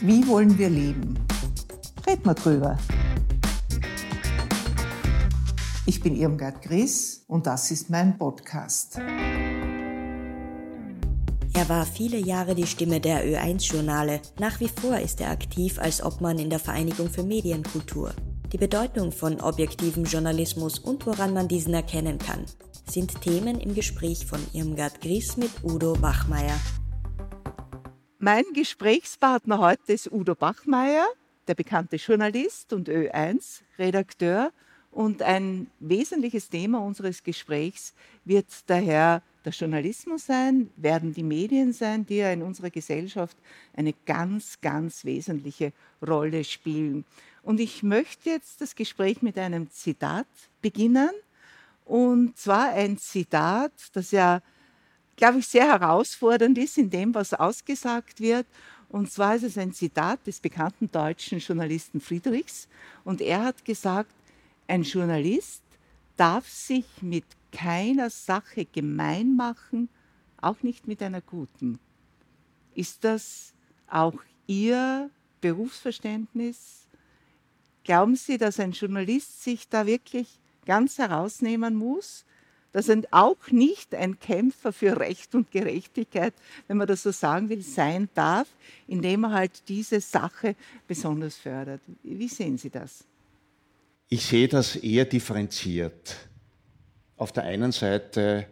Wie wollen wir leben? Red mal drüber. Ich bin Irmgard Gries und das ist mein Podcast. Er war viele Jahre die Stimme der Ö1-Journale. Nach wie vor ist er aktiv als Obmann in der Vereinigung für Medienkultur. Die Bedeutung von objektivem Journalismus und woran man diesen erkennen kann, sind Themen im Gespräch von Irmgard Gries mit Udo Bachmeier. Mein Gesprächspartner heute ist Udo Bachmeier, der bekannte Journalist und Ö1-Redakteur. Und ein wesentliches Thema unseres Gesprächs wird daher der Journalismus sein, werden die Medien sein, die ja in unserer Gesellschaft eine ganz, ganz wesentliche Rolle spielen. Und ich möchte jetzt das Gespräch mit einem Zitat beginnen. Und zwar ein Zitat, das ja, glaube ich, sehr herausfordernd ist in dem, was ausgesagt wird. Und zwar ist es ein Zitat des bekannten deutschen Journalisten Friedrichs. Und er hat gesagt, ein Journalist darf sich mit keiner Sache gemein machen, auch nicht mit einer guten. Ist das auch Ihr Berufsverständnis? Glauben Sie, dass ein Journalist sich da wirklich ganz herausnehmen muss? Dass er auch nicht ein Kämpfer für Recht und Gerechtigkeit, wenn man das so sagen will, sein darf, indem er halt diese Sache besonders fördert. Wie sehen Sie das? Ich sehe das eher differenziert. Auf der einen Seite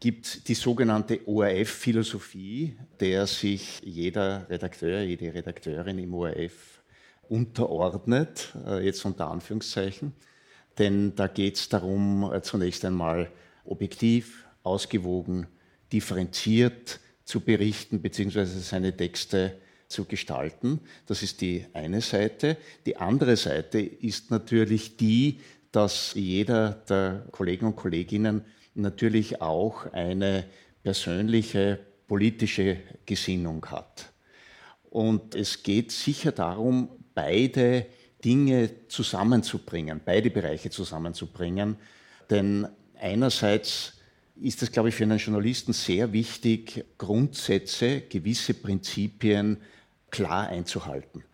gibt es die sogenannte ORF-Philosophie, der sich jeder Redakteur, jede Redakteurin im ORF unterordnet, äh, jetzt unter Anführungszeichen. Denn da geht es darum, äh, zunächst einmal objektiv, ausgewogen, differenziert zu berichten, beziehungsweise seine Texte zu gestalten. Das ist die eine Seite. Die andere Seite ist natürlich die, dass jeder der Kollegen und Kolleginnen natürlich auch eine persönliche politische Gesinnung hat. Und es geht sicher darum, beide Dinge zusammenzubringen, beide Bereiche zusammenzubringen. Denn einerseits ist es, glaube ich, für einen Journalisten sehr wichtig, Grundsätze, gewisse Prinzipien klar einzuhalten.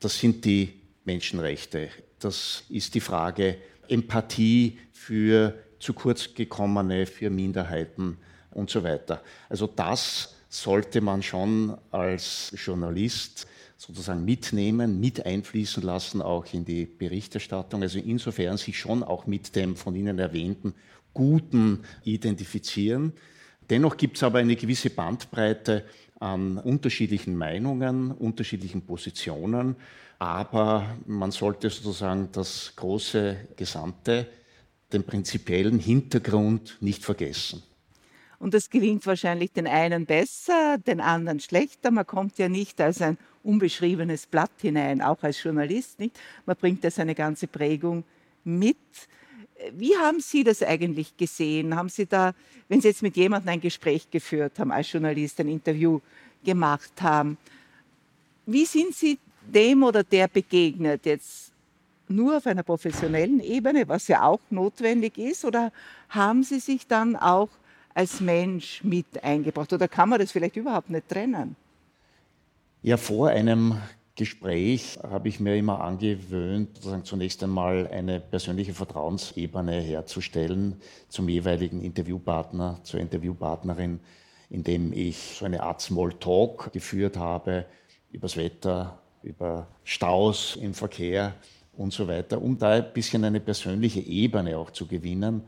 Das sind die Menschenrechte. Das ist die Frage Empathie für zu kurz gekommene, für Minderheiten und so weiter. Also das sollte man schon als Journalist sozusagen mitnehmen, mit einfließen lassen, auch in die Berichterstattung. Also insofern sich schon auch mit dem von Ihnen erwähnten Guten identifizieren. Dennoch gibt es aber eine gewisse Bandbreite an unterschiedlichen Meinungen, unterschiedlichen Positionen, aber man sollte sozusagen das große Gesamte, den prinzipiellen Hintergrund nicht vergessen. Und das gelingt wahrscheinlich den einen besser, den anderen schlechter. Man kommt ja nicht als ein unbeschriebenes Blatt hinein, auch als Journalist nicht. Man bringt ja seine ganze Prägung mit. Wie haben Sie das eigentlich gesehen? Haben Sie da, wenn Sie jetzt mit jemandem ein Gespräch geführt haben, als Journalist ein Interview gemacht haben, wie sind Sie dem oder der begegnet? Jetzt nur auf einer professionellen Ebene, was ja auch notwendig ist, oder haben Sie sich dann auch als Mensch mit eingebracht? Oder kann man das vielleicht überhaupt nicht trennen? Ja, vor einem Gespräch habe ich mir immer angewöhnt, sozusagen zunächst einmal eine persönliche Vertrauensebene herzustellen zum jeweiligen Interviewpartner, zur Interviewpartnerin, indem ich so eine Art Smalltalk geführt habe über das Wetter, über Staus im Verkehr und so weiter, um da ein bisschen eine persönliche Ebene auch zu gewinnen,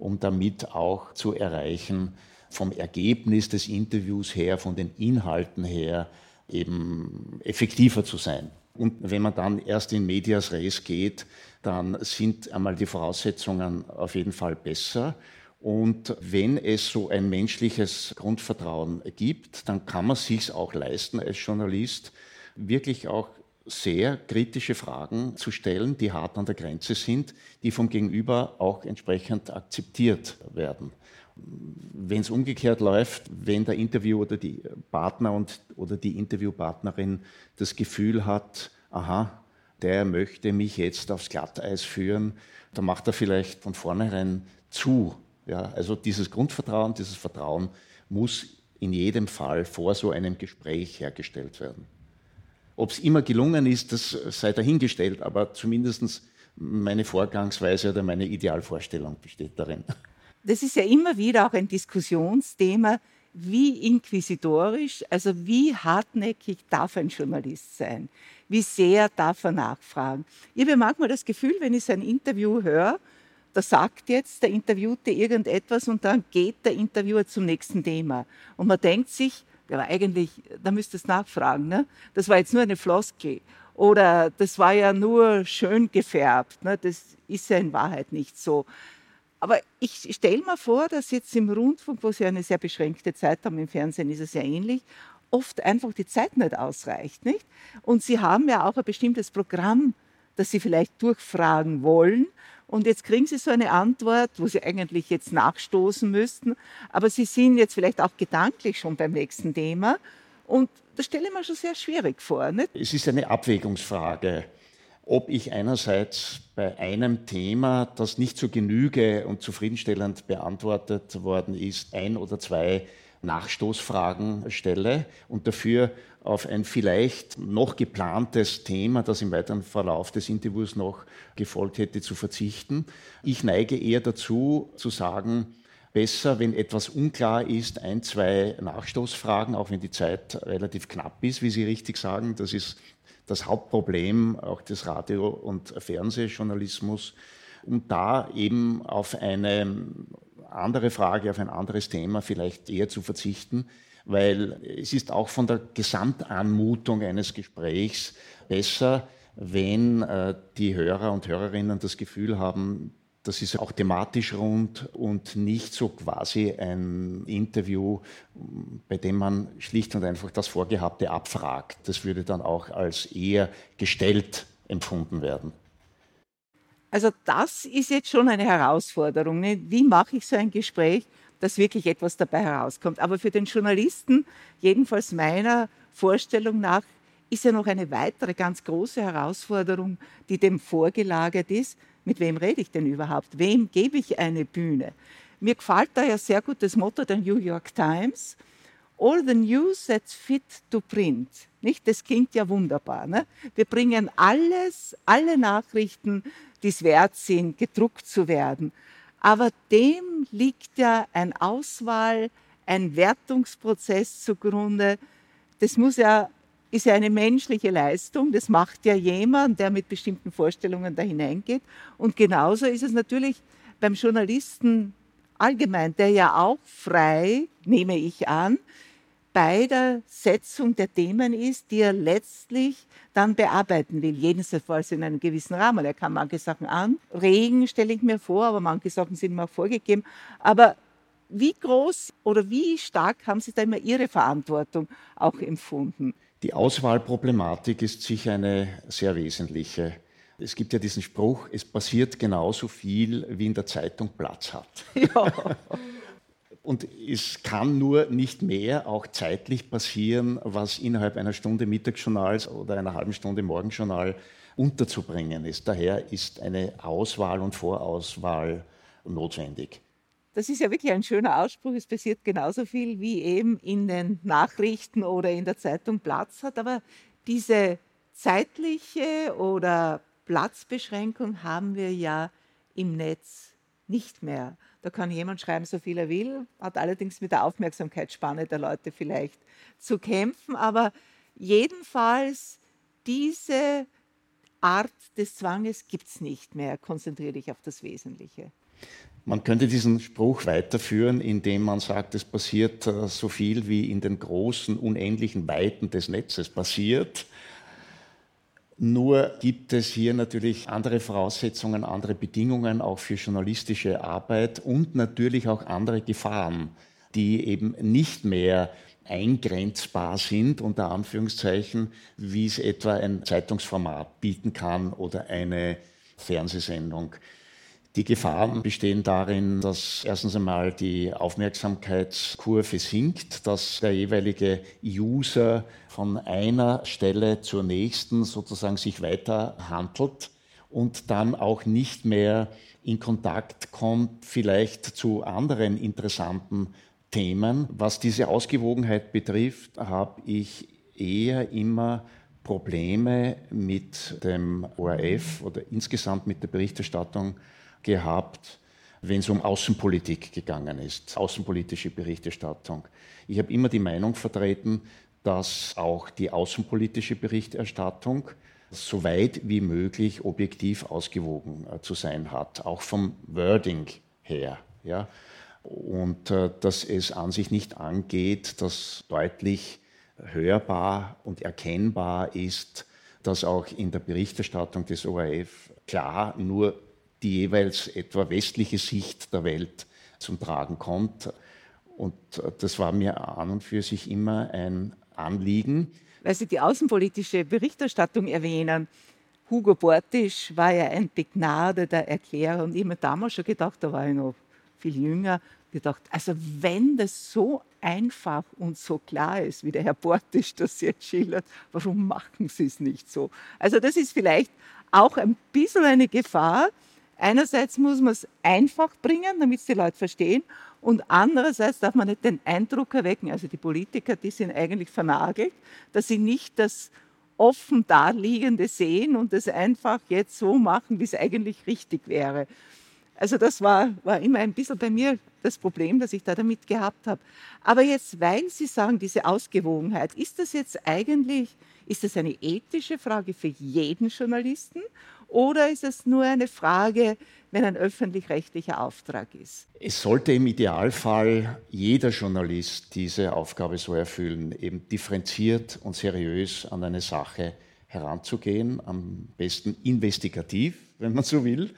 um damit auch zu erreichen, vom Ergebnis des Interviews her, von den Inhalten her, eben effektiver zu sein. Und wenn man dann erst in Medias Res geht, dann sind einmal die Voraussetzungen auf jeden Fall besser. Und wenn es so ein menschliches Grundvertrauen gibt, dann kann man sich auch leisten als Journalist, wirklich auch sehr kritische Fragen zu stellen, die hart an der Grenze sind, die vom Gegenüber auch entsprechend akzeptiert werden. Wenn es umgekehrt läuft, wenn der Interview oder die Partner und, oder die Interviewpartnerin das Gefühl hat, aha, der möchte mich jetzt aufs Glatteis führen, dann macht er vielleicht von vornherein zu. Ja, also dieses Grundvertrauen, dieses Vertrauen muss in jedem Fall vor so einem Gespräch hergestellt werden. Ob es immer gelungen ist, das sei dahingestellt, aber zumindest meine Vorgangsweise oder meine Idealvorstellung besteht darin. Das ist ja immer wieder auch ein Diskussionsthema, wie inquisitorisch, also wie hartnäckig darf ein Journalist sein? Wie sehr darf er nachfragen? Ich habe manchmal das Gefühl, wenn ich so ein Interview höre, da sagt jetzt der Interviewte irgendetwas und dann geht der Interviewer zum nächsten Thema. Und man denkt sich, ja, eigentlich, da müsstest du nachfragen, ne? das war jetzt nur eine Floskel. Oder das war ja nur schön gefärbt. Ne? Das ist ja in Wahrheit nicht so. Aber ich stelle mir vor, dass jetzt im Rundfunk, wo Sie eine sehr beschränkte Zeit haben, im Fernsehen ist es ja ähnlich, oft einfach die Zeit nicht ausreicht. Nicht? Und Sie haben ja auch ein bestimmtes Programm, das Sie vielleicht durchfragen wollen. Und jetzt kriegen Sie so eine Antwort, wo Sie eigentlich jetzt nachstoßen müssten. Aber Sie sind jetzt vielleicht auch gedanklich schon beim nächsten Thema. Und das stelle ich mir schon sehr schwierig vor. Nicht? Es ist eine Abwägungsfrage ob ich einerseits bei einem Thema, das nicht zur Genüge und zufriedenstellend beantwortet worden ist, ein oder zwei Nachstoßfragen stelle und dafür auf ein vielleicht noch geplantes Thema, das im weiteren Verlauf des Interviews noch gefolgt hätte, zu verzichten. Ich neige eher dazu zu sagen, besser, wenn etwas unklar ist, ein, zwei Nachstoßfragen, auch wenn die Zeit relativ knapp ist, wie Sie richtig sagen. Das ist das Hauptproblem auch des Radio- und Fernsehjournalismus, um da eben auf eine andere Frage, auf ein anderes Thema vielleicht eher zu verzichten, weil es ist auch von der Gesamtanmutung eines Gesprächs besser, wenn äh, die Hörer und Hörerinnen das Gefühl haben, das ist auch thematisch rund und nicht so quasi ein Interview, bei dem man schlicht und einfach das Vorgehabte abfragt. Das würde dann auch als eher gestellt empfunden werden. Also das ist jetzt schon eine Herausforderung. Ne? Wie mache ich so ein Gespräch, dass wirklich etwas dabei herauskommt? Aber für den Journalisten, jedenfalls meiner Vorstellung nach, ist ja noch eine weitere ganz große Herausforderung, die dem vorgelagert ist, mit wem rede ich denn überhaupt? Wem gebe ich eine Bühne? Mir gefällt da ja sehr gut das Motto der New York Times. All the news that's fit to print. Nicht? Das klingt ja wunderbar. Ne? Wir bringen alles, alle Nachrichten, die es wert sind, gedruckt zu werden. Aber dem liegt ja ein Auswahl, ein Wertungsprozess zugrunde. Das muss ja ist ja eine menschliche Leistung. Das macht ja jemand, der mit bestimmten Vorstellungen da hineingeht. Und genauso ist es natürlich beim Journalisten allgemein, der ja auch frei, nehme ich an, bei der Setzung der Themen ist, die er letztlich dann bearbeiten will, jedenfalls in einem gewissen Rahmen. Er kann manche Sachen anregen, stelle ich mir vor, aber manche Sachen sind ihm auch vorgegeben. Aber wie groß oder wie stark haben Sie da immer Ihre Verantwortung auch empfunden? Die Auswahlproblematik ist sicher eine sehr wesentliche. Es gibt ja diesen Spruch, es passiert genauso viel, wie in der Zeitung Platz hat. Ja. Und es kann nur nicht mehr auch zeitlich passieren, was innerhalb einer Stunde Mittagsjournals oder einer halben Stunde Morgenjournal unterzubringen ist. Daher ist eine Auswahl und Vorauswahl notwendig. Das ist ja wirklich ein schöner Ausspruch. Es passiert genauso viel, wie eben in den Nachrichten oder in der Zeitung Platz hat. Aber diese zeitliche oder Platzbeschränkung haben wir ja im Netz nicht mehr. Da kann jemand schreiben, so viel er will, hat allerdings mit der Aufmerksamkeitsspanne der Leute vielleicht zu kämpfen. Aber jedenfalls diese Art des Zwanges gibt es nicht mehr. Konzentriere dich auf das Wesentliche. Man könnte diesen Spruch weiterführen, indem man sagt, es passiert äh, so viel wie in den großen, unendlichen Weiten des Netzes passiert. Nur gibt es hier natürlich andere Voraussetzungen, andere Bedingungen auch für journalistische Arbeit und natürlich auch andere Gefahren, die eben nicht mehr eingrenzbar sind, unter Anführungszeichen, wie es etwa ein Zeitungsformat bieten kann oder eine Fernsehsendung. Die Gefahren bestehen darin, dass erstens einmal die Aufmerksamkeitskurve sinkt, dass der jeweilige User von einer Stelle zur nächsten sozusagen sich weiter handelt und dann auch nicht mehr in Kontakt kommt, vielleicht zu anderen interessanten Themen. Was diese Ausgewogenheit betrifft, habe ich eher immer Probleme mit dem ORF oder insgesamt mit der Berichterstattung gehabt, wenn es um Außenpolitik gegangen ist, außenpolitische Berichterstattung. Ich habe immer die Meinung vertreten, dass auch die außenpolitische Berichterstattung so weit wie möglich objektiv ausgewogen äh, zu sein hat, auch vom Wording her. Ja? Und äh, dass es an sich nicht angeht, dass deutlich hörbar und erkennbar ist, dass auch in der Berichterstattung des ORF klar nur die jeweils etwa westliche Sicht der Welt zum Tragen kommt. Und äh, das war mir an und für sich immer ein Anliegen. Weil Sie die außenpolitische Berichterstattung erwähnen. Hugo Bortisch war ja ein begnadeter Erklärer und ich habe mir damals schon gedacht, da war ich noch viel jünger, gedacht, also wenn das so einfach und so klar ist, wie der Herr Bortisch das jetzt schildert, warum machen Sie es nicht so? Also das ist vielleicht auch ein bisschen eine Gefahr. Einerseits muss man es einfach bringen, damit es die Leute verstehen. Und andererseits darf man nicht den Eindruck erwecken, also die Politiker, die sind eigentlich vernagelt, dass sie nicht das offen Daliegende sehen und es einfach jetzt so machen, wie es eigentlich richtig wäre. Also das war, war immer ein bisschen bei mir das Problem, das ich da damit gehabt habe. Aber jetzt, weil Sie sagen, diese Ausgewogenheit, ist das jetzt eigentlich, ist das eine ethische Frage für jeden Journalisten oder ist es nur eine Frage, wenn ein öffentlich-rechtlicher Auftrag ist? Es sollte im Idealfall jeder Journalist diese Aufgabe so erfüllen, eben differenziert und seriös an eine Sache heranzugehen, am besten investigativ, wenn man so will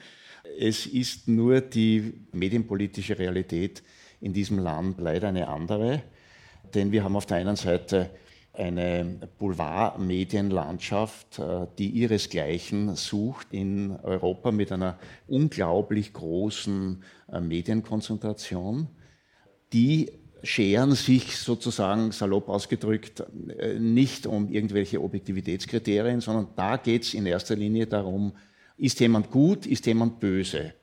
es ist nur die medienpolitische Realität in diesem Land leider eine andere, denn wir haben auf der einen Seite eine Boulevardmedienlandschaft, äh, die ihresgleichen sucht in Europa mit einer unglaublich großen äh, Medienkonzentration. Die scheren sich sozusagen salopp ausgedrückt äh, nicht um irgendwelche Objektivitätskriterien, sondern da geht es in erster Linie darum, ist jemand gut, ist jemand böse?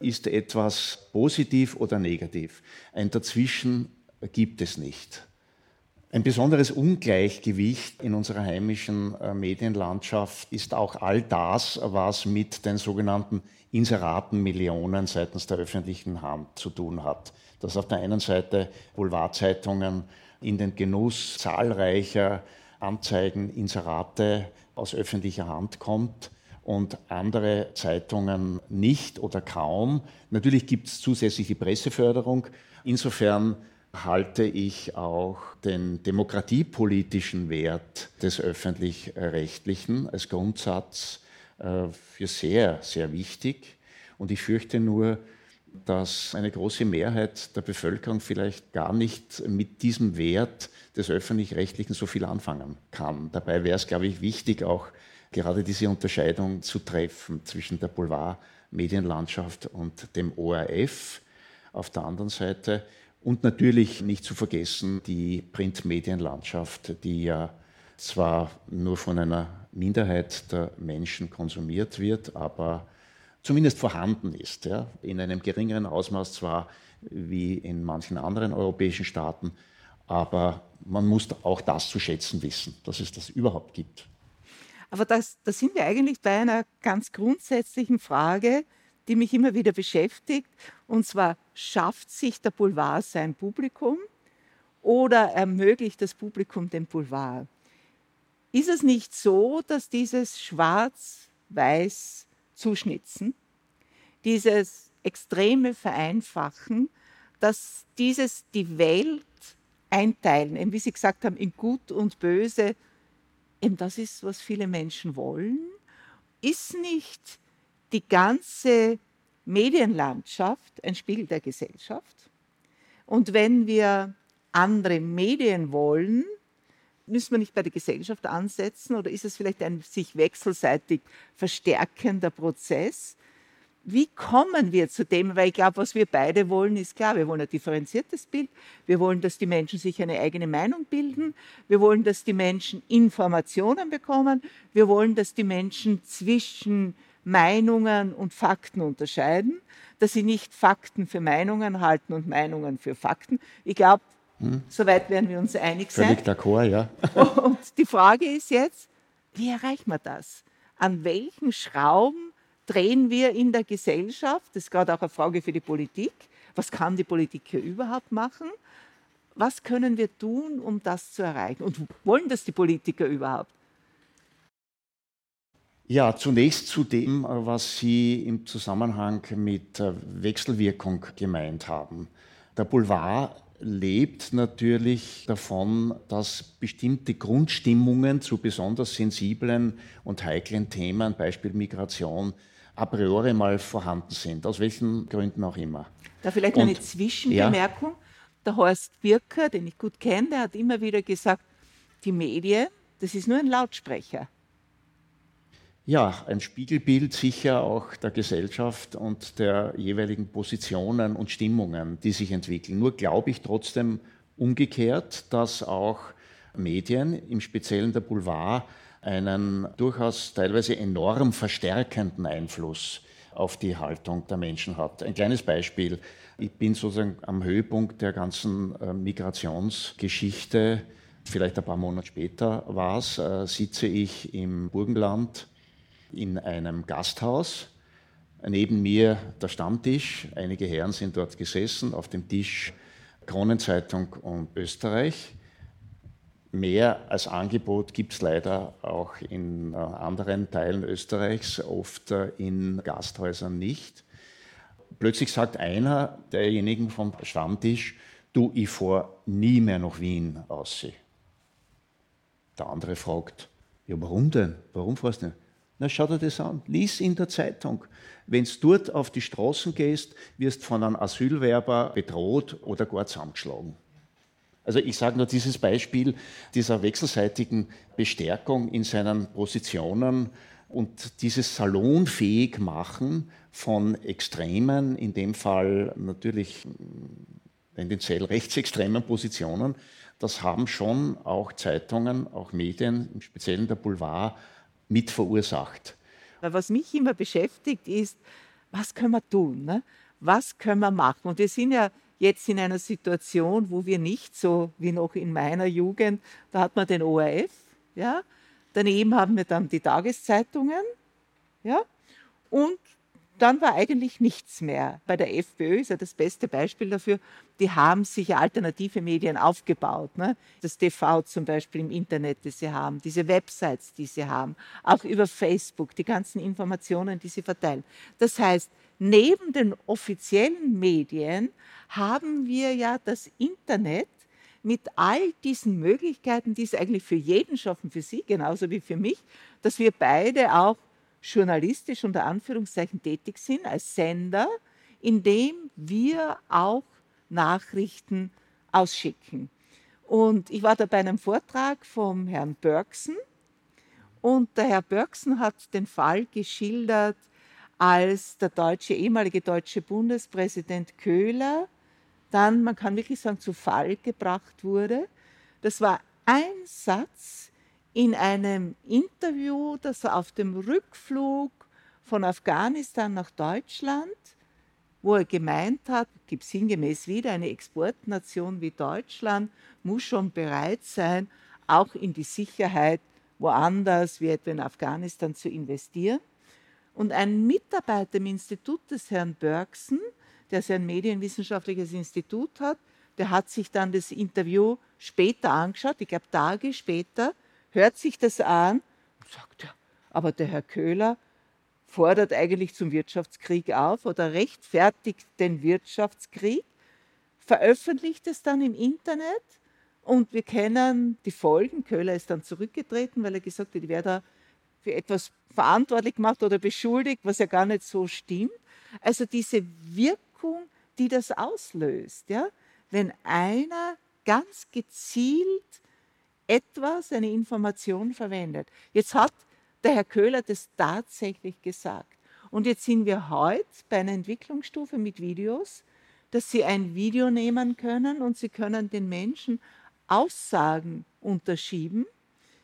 Ist etwas positiv oder negativ? Ein Dazwischen gibt es nicht. Ein besonderes Ungleichgewicht in unserer heimischen äh, Medienlandschaft ist auch all das, was mit den sogenannten Inseratenmillionen seitens der öffentlichen Hand zu tun hat. Dass auf der einen Seite Boulevardzeitungen in den Genuss zahlreicher Anzeigen, Inserate aus öffentlicher Hand kommt und andere Zeitungen nicht oder kaum. Natürlich gibt es zusätzlich die Presseförderung. Insofern halte ich auch den demokratiepolitischen Wert des öffentlich-rechtlichen als Grundsatz äh, für sehr, sehr wichtig. Und ich fürchte nur, dass eine große Mehrheit der Bevölkerung vielleicht gar nicht mit diesem Wert des öffentlich-rechtlichen so viel anfangen kann. Dabei wäre es, glaube ich, wichtig, auch gerade diese Unterscheidung zu treffen zwischen der Boulevard-Medienlandschaft und dem ORF auf der anderen Seite. Und natürlich nicht zu vergessen die Printmedienlandschaft, die ja zwar nur von einer Minderheit der Menschen konsumiert wird, aber zumindest vorhanden ist. Ja? In einem geringeren Ausmaß zwar wie in manchen anderen europäischen Staaten, aber man muss auch das zu schätzen wissen, dass es das überhaupt gibt. Aber da das sind wir eigentlich bei einer ganz grundsätzlichen Frage, die mich immer wieder beschäftigt. Und zwar, schafft sich der Boulevard sein Publikum oder ermöglicht das Publikum den Boulevard? Ist es nicht so, dass dieses schwarz-weiß Zuschnitzen, dieses extreme Vereinfachen, dass dieses die Welt einteilen, wie Sie gesagt haben, in Gut und Böse, eben das ist, was viele Menschen wollen, ist nicht die ganze Medienlandschaft ein Spiegel der Gesellschaft. Und wenn wir andere Medien wollen, müssen wir nicht bei der Gesellschaft ansetzen oder ist es vielleicht ein sich wechselseitig verstärkender Prozess? wie kommen wir zu dem? Weil ich glaube, was wir beide wollen, ist klar. Wir wollen ein differenziertes Bild. Wir wollen, dass die Menschen sich eine eigene Meinung bilden. Wir wollen, dass die Menschen Informationen bekommen. Wir wollen, dass die Menschen zwischen Meinungen und Fakten unterscheiden, dass sie nicht Fakten für Meinungen halten und Meinungen für Fakten. Ich glaube, hm. soweit werden wir uns einig sein. Völlig d'accord, ja. und die Frage ist jetzt, Wie erreichen wir das? An welchen Schrauben drehen wir in der Gesellschaft? Das ist gerade auch eine Frage für die Politik. Was kann die Politik hier überhaupt machen? Was können wir tun, um das zu erreichen? Und wollen das die Politiker überhaupt? Ja, zunächst zu dem, was Sie im Zusammenhang mit Wechselwirkung gemeint haben. Der Boulevard lebt natürlich davon, dass bestimmte Grundstimmungen zu besonders sensiblen und heiklen Themen, Beispiel Migration, a priori mal vorhanden sind, aus welchen Gründen auch immer. Da vielleicht und, eine Zwischenbemerkung. Ja. Der Horst Birker, den ich gut kenne, der hat immer wieder gesagt, die Medien, das ist nur ein Lautsprecher. Ja, ein Spiegelbild sicher auch der Gesellschaft und der jeweiligen Positionen und Stimmungen, die sich entwickeln. Nur glaube ich trotzdem umgekehrt, dass auch Medien, im Speziellen der Boulevard, einen durchaus teilweise enorm verstärkenden Einfluss auf die Haltung der Menschen hat. Ein kleines Beispiel. Ich bin sozusagen am Höhepunkt der ganzen äh, Migrationsgeschichte, vielleicht ein paar Monate später war es, äh, sitze ich im Burgenland in einem Gasthaus. Neben mir der Stammtisch. Einige Herren sind dort gesessen. Auf dem Tisch Kronenzeitung und Österreich. Mehr als Angebot gibt es leider auch in äh, anderen Teilen Österreichs, oft äh, in Gasthäusern nicht. Plötzlich sagt einer derjenigen vom Stammtisch, du, ich fahre nie mehr nach Wien aus. Der andere fragt, ja warum denn? Warum fährst du nicht? Na, schau dir das an. Lies in der Zeitung. Wenn du dort auf die Straßen gehst, wirst von einem Asylwerber bedroht oder gar zusammengeschlagen. Also ich sage nur dieses Beispiel dieser wechselseitigen Bestärkung in seinen Positionen und dieses salonfähig machen von Extremen, in dem Fall natürlich tendenziell rechtsextremen Positionen, das haben schon auch Zeitungen, auch Medien, im Speziellen der Boulevard, mit verursacht. Was mich immer beschäftigt ist, was können wir tun? Ne? Was können wir machen? Und wir sind ja jetzt in einer Situation, wo wir nicht so wie noch in meiner Jugend, da hat man den ORF, ja? daneben haben wir dann die Tageszeitungen ja? und dann war eigentlich nichts mehr. Bei der FPÖ ist ja das beste Beispiel dafür, die haben sich alternative Medien aufgebaut. Ne? Das TV zum Beispiel im Internet, das sie haben, diese Websites, die sie haben, auch über Facebook, die ganzen Informationen, die sie verteilen. Das heißt, neben den offiziellen Medien haben wir ja das Internet mit all diesen Möglichkeiten, die es eigentlich für jeden schaffen, für Sie genauso wie für mich, dass wir beide auch journalistisch unter Anführungszeichen tätig sind als Sender, indem wir auch Nachrichten ausschicken. Und ich war da bei einem Vortrag vom Herrn Börksen und der Herr Börksen hat den Fall geschildert, als der deutsche, ehemalige deutsche Bundespräsident Köhler dann, man kann wirklich sagen, zu Fall gebracht wurde. Das war ein Satz, in einem Interview, das er auf dem Rückflug von Afghanistan nach Deutschland, wo er gemeint hat, gibt sinngemäß wieder, eine Exportnation wie Deutschland muss schon bereit sein, auch in die Sicherheit woanders, wie etwa in Afghanistan, zu investieren. Und ein Mitarbeiter im Institut des Herrn Börksen, der sein medienwissenschaftliches Institut hat, der hat sich dann das Interview später angeschaut, ich glaube Tage später, hört sich das an und sagt, ja, aber der Herr Köhler fordert eigentlich zum Wirtschaftskrieg auf oder rechtfertigt den Wirtschaftskrieg, veröffentlicht es dann im Internet und wir kennen die Folgen. Köhler ist dann zurückgetreten, weil er gesagt hat, ich werde da für etwas verantwortlich gemacht oder beschuldigt, was ja gar nicht so stimmt. Also diese Wirkung, die das auslöst, ja? wenn einer ganz gezielt etwas, eine Information verwendet. Jetzt hat der Herr Köhler das tatsächlich gesagt. Und jetzt sind wir heute bei einer Entwicklungsstufe mit Videos, dass Sie ein Video nehmen können und Sie können den Menschen Aussagen unterschieben.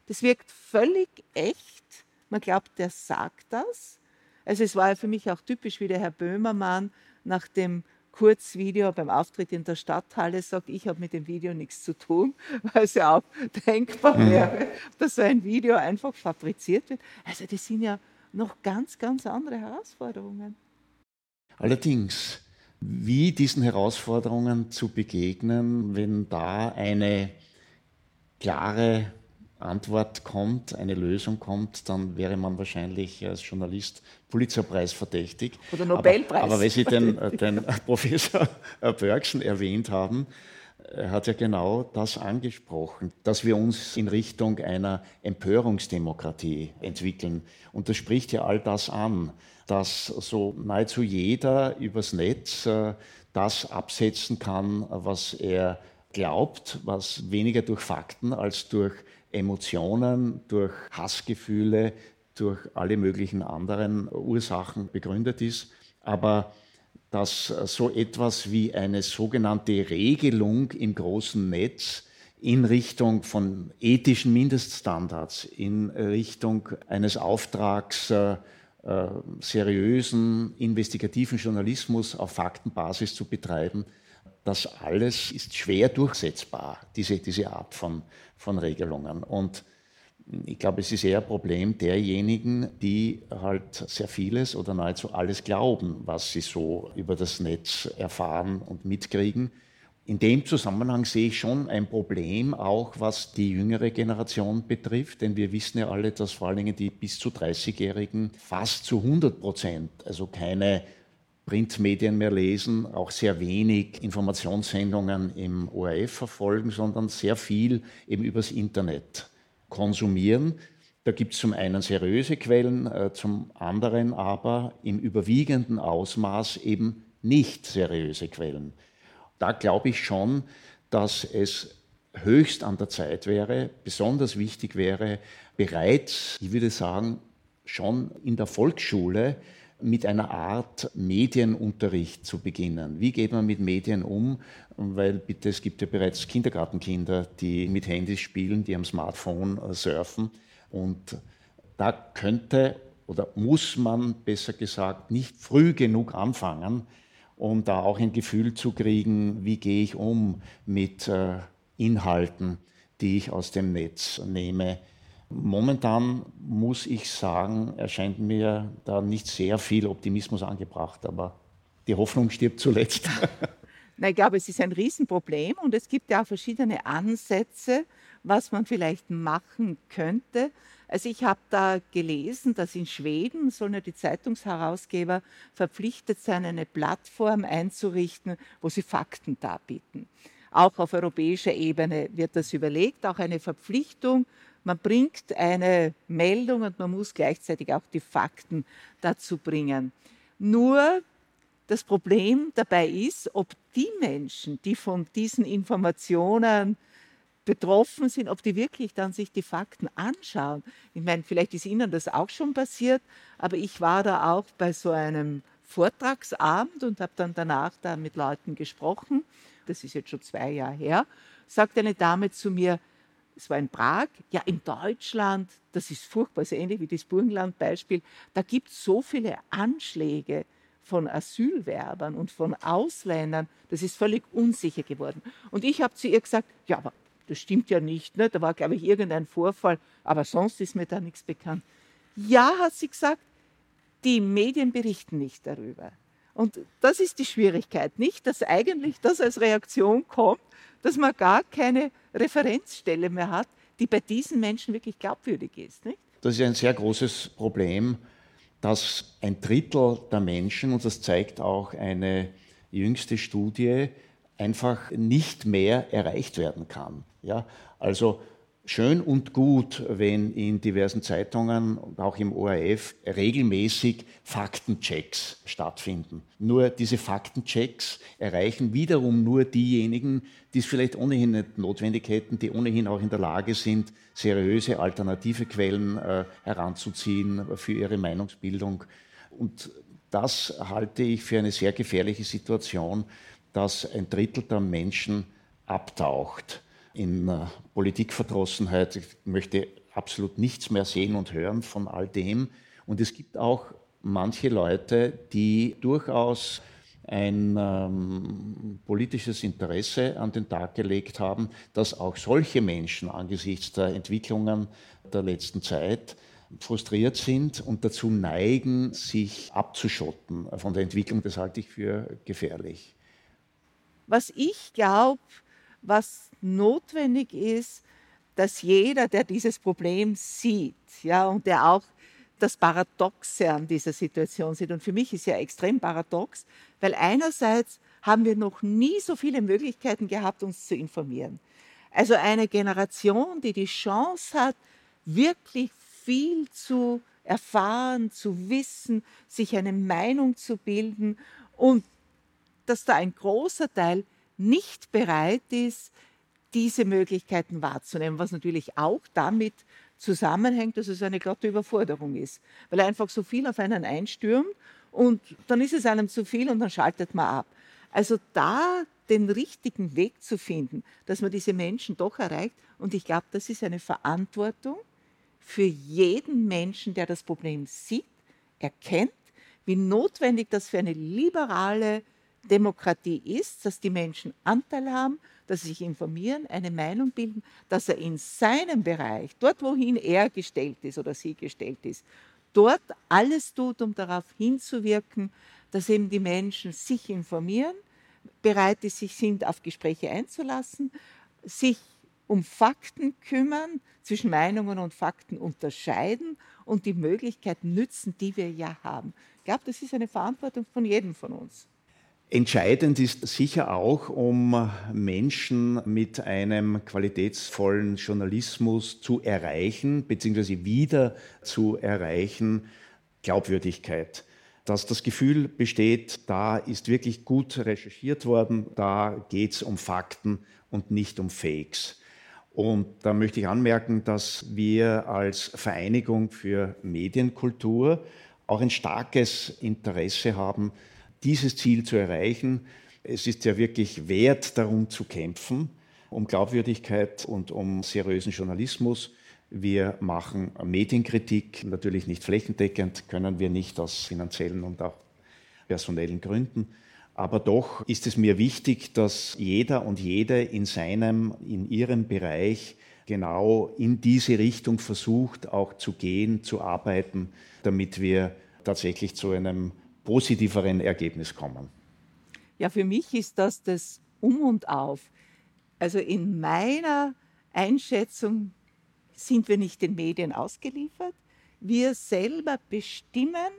Das wirkt völlig echt. Man glaubt, der sagt das. Also es war ja für mich auch typisch, wie der Herr Böhmermann nach dem Kurzvideo beim Auftritt in der Stadthalle sagt, ich habe mit dem Video nichts zu tun, weil es ja auch denkbar mhm. wäre, dass so ein Video einfach fabriziert wird. Also das sind ja noch ganz, ganz andere Herausforderungen. Allerdings, wie diesen Herausforderungen zu begegnen, wenn da eine klare Antwort kommt, eine Lösung kommt, dann wäre man wahrscheinlich als Journalist Pulitzerpreis verdächtig. Oder Nobelpreis. Aber, aber weil Sie den, den Professor Bergson erwähnt haben, er hat ja genau das angesprochen, dass wir uns in Richtung einer Empörungsdemokratie entwickeln. Und das spricht ja all das an, dass so nahezu jeder übers Netz äh, das absetzen kann, was er glaubt, was weniger durch Fakten als durch Emotionen, durch Hassgefühle, durch alle möglichen anderen Ursachen begründet ist. Aber dass so etwas wie eine sogenannte Regelung im großen Netz in Richtung von ethischen Mindeststandards, in Richtung eines Auftrags äh, äh seriösen, investigativen Journalismus auf Faktenbasis zu betreiben, das alles ist schwer durchsetzbar, diese, diese Art von, von Regelungen. Und ich glaube, es ist eher ein Problem derjenigen, die halt sehr vieles oder nahezu alles glauben, was sie so über das Netz erfahren und mitkriegen. In dem Zusammenhang sehe ich schon ein Problem, auch was die jüngere Generation betrifft, denn wir wissen ja alle, dass vor allen Dingen die bis zu 30-Jährigen fast zu 100 Prozent, also keine Printmedien mehr lesen, auch sehr wenig Informationssendungen im ORF verfolgen, sondern sehr viel eben übers Internet konsumieren. Da gibt es zum einen seriöse Quellen, äh, zum anderen aber im überwiegenden Ausmaß eben nicht seriöse Quellen. Da glaube ich schon, dass es höchst an der Zeit wäre, besonders wichtig wäre, bereits, ich würde sagen, schon in der Volksschule mit einer Art Medienunterricht zu beginnen. Wie geht man mit Medien um? Weil bitte, es gibt ja bereits Kindergartenkinder, die mit Handys spielen, die am Smartphone äh, surfen. Und da könnte oder muss man, besser gesagt, nicht früh genug anfangen, um da auch ein Gefühl zu kriegen, wie gehe ich um mit äh, Inhalten, die ich aus dem Netz nehme Momentan muss ich sagen, erscheint mir da nicht sehr viel Optimismus angebracht, aber die Hoffnung stirbt zuletzt. Na, ich glaube, es ist ein Riesenproblem und es gibt ja auch verschiedene Ansätze, was man vielleicht machen könnte. Also ich habe da gelesen, dass in Schweden sollen ja die Zeitungsherausgeber verpflichtet sein, eine Plattform einzurichten, wo sie Fakten darbieten. Auch auf europäischer Ebene wird das überlegt, auch eine Verpflichtung man bringt eine Meldung und man muss gleichzeitig auch die Fakten dazu bringen. Nur das Problem dabei ist, ob die Menschen, die von diesen Informationen betroffen sind, ob die wirklich dann sich die Fakten anschauen. Ich meine, vielleicht ist Ihnen das auch schon passiert, aber ich war da auch bei so einem Vortragsabend und habe dann danach da mit Leuten gesprochen. Das ist jetzt schon zwei Jahre her. Sagt eine Dame zu mir, es war in Prag, ja in Deutschland, das ist furchtbar, so ähnlich wie das Burgenland-Beispiel, da gibt es so viele Anschläge von Asylwerbern und von Ausländern, das ist völlig unsicher geworden. Und ich habe zu ihr gesagt, ja, aber das stimmt ja nicht, ne? da war, glaube ich, irgendein Vorfall, aber sonst ist mir da nichts bekannt. Ja, hat sie gesagt, die Medien berichten nicht darüber. Und das ist die Schwierigkeit, nicht, dass eigentlich das als Reaktion kommt, dass man gar keine Referenzstelle mehr hat, die bei diesen Menschen wirklich glaubwürdig ist. Nicht? Das ist ein sehr großes Problem, dass ein Drittel der Menschen, und das zeigt auch eine jüngste Studie, einfach nicht mehr erreicht werden kann. Ja? Also schön und gut, wenn in diversen Zeitungen und auch im ORF regelmäßig Faktenchecks stattfinden. Nur diese Faktenchecks erreichen wiederum nur diejenigen, die es vielleicht ohnehin nicht notwendig hätten, die ohnehin auch in der Lage sind, seriöse alternative Quellen äh, heranzuziehen für ihre Meinungsbildung. Und das halte ich für eine sehr gefährliche Situation, dass ein Drittel der Menschen abtaucht in äh, Politikverdrossenheit. Ich möchte absolut nichts mehr sehen und hören von all dem. Und es gibt auch manche Leute, die durchaus ein ähm, politisches Interesse an den Tag gelegt haben, dass auch solche Menschen angesichts der Entwicklungen der letzten Zeit frustriert sind und dazu neigen, sich abzuschotten von der Entwicklung. Das halte ich für gefährlich. Was ich glaube, was notwendig ist, dass jeder, der dieses Problem sieht, ja, und der auch das Paradoxe an dieser Situation sieht. Und für mich ist ja extrem paradox, weil einerseits haben wir noch nie so viele Möglichkeiten gehabt, uns zu informieren. Also eine Generation, die die Chance hat, wirklich viel zu erfahren, zu wissen, sich eine Meinung zu bilden und dass da ein großer Teil nicht bereit ist, diese Möglichkeiten wahrzunehmen, was natürlich auch damit zusammenhängt, dass es eine glatte Überforderung ist, weil einfach so viel auf einen einstürmt und dann ist es einem zu viel und dann schaltet man ab. Also da den richtigen Weg zu finden, dass man diese Menschen doch erreicht und ich glaube, das ist eine Verantwortung für jeden Menschen, der das Problem sieht, erkennt, wie notwendig das für eine liberale Demokratie ist, dass die Menschen Anteil haben, dass sie sich informieren, eine Meinung bilden, dass er in seinem Bereich, dort wohin er gestellt ist oder sie gestellt ist, dort alles tut, um darauf hinzuwirken, dass eben die Menschen sich informieren, bereit sich sind, auf Gespräche einzulassen, sich um Fakten kümmern, zwischen Meinungen und Fakten unterscheiden und die Möglichkeiten nützen, die wir ja haben. Ich glaube, das ist eine Verantwortung von jedem von uns. Entscheidend ist sicher auch, um Menschen mit einem qualitätsvollen Journalismus zu erreichen, beziehungsweise wieder zu erreichen, Glaubwürdigkeit. Dass das Gefühl besteht, da ist wirklich gut recherchiert worden, da geht es um Fakten und nicht um Fakes. Und da möchte ich anmerken, dass wir als Vereinigung für Medienkultur auch ein starkes Interesse haben, dieses Ziel zu erreichen. Es ist ja wirklich wert, darum zu kämpfen, um Glaubwürdigkeit und um seriösen Journalismus. Wir machen Medienkritik, natürlich nicht flächendeckend, können wir nicht aus finanziellen und auch personellen Gründen. Aber doch ist es mir wichtig, dass jeder und jede in seinem, in ihrem Bereich genau in diese Richtung versucht, auch zu gehen, zu arbeiten, damit wir tatsächlich zu einem positiveren Ergebnis kommen? Ja, für mich ist das das Um und Auf. Also in meiner Einschätzung sind wir nicht den Medien ausgeliefert. Wir selber bestimmen,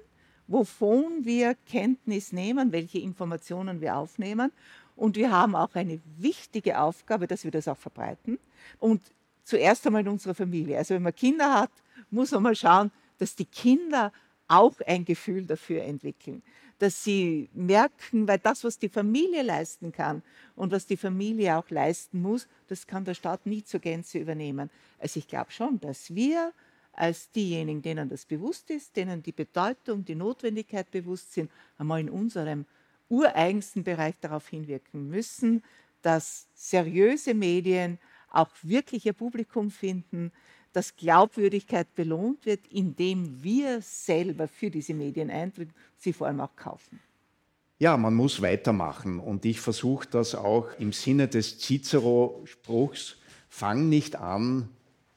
wovon wir Kenntnis nehmen, welche Informationen wir aufnehmen. Und wir haben auch eine wichtige Aufgabe, dass wir das auch verbreiten. Und zuerst einmal in unserer Familie. Also wenn man Kinder hat, muss man mal schauen, dass die Kinder auch ein Gefühl dafür entwickeln, dass sie merken, weil das, was die Familie leisten kann und was die Familie auch leisten muss, das kann der Staat nie zur Gänze übernehmen. Also ich glaube schon, dass wir als diejenigen, denen das bewusst ist, denen die Bedeutung, die Notwendigkeit bewusst sind, einmal in unserem ureigensten Bereich darauf hinwirken müssen, dass seriöse Medien auch wirklich ihr Publikum finden, dass Glaubwürdigkeit belohnt wird, indem wir selber für diese Medien eintreten, sie vor allem auch kaufen. Ja, man muss weitermachen und ich versuche das auch im Sinne des Cicero-Spruchs, fang nicht an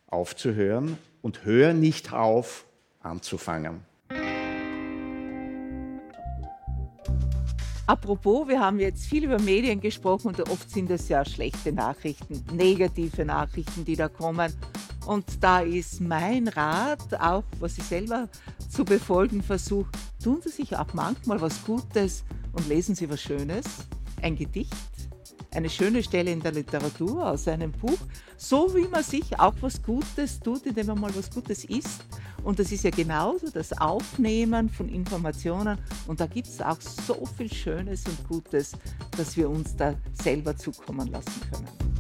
aufzuhören und hör nicht auf anzufangen. Apropos, wir haben jetzt viel über Medien gesprochen und oft sind es ja schlechte Nachrichten, negative Nachrichten, die da kommen. Und da ist mein Rat, auch was ich selber zu befolgen versuche, tun Sie sich auch manchmal was Gutes und lesen Sie was Schönes, ein Gedicht, eine schöne Stelle in der Literatur aus einem Buch, so wie man sich auch was Gutes tut, indem man mal was Gutes isst. Und das ist ja genauso das Aufnehmen von Informationen. Und da gibt es auch so viel Schönes und Gutes, dass wir uns da selber zukommen lassen können.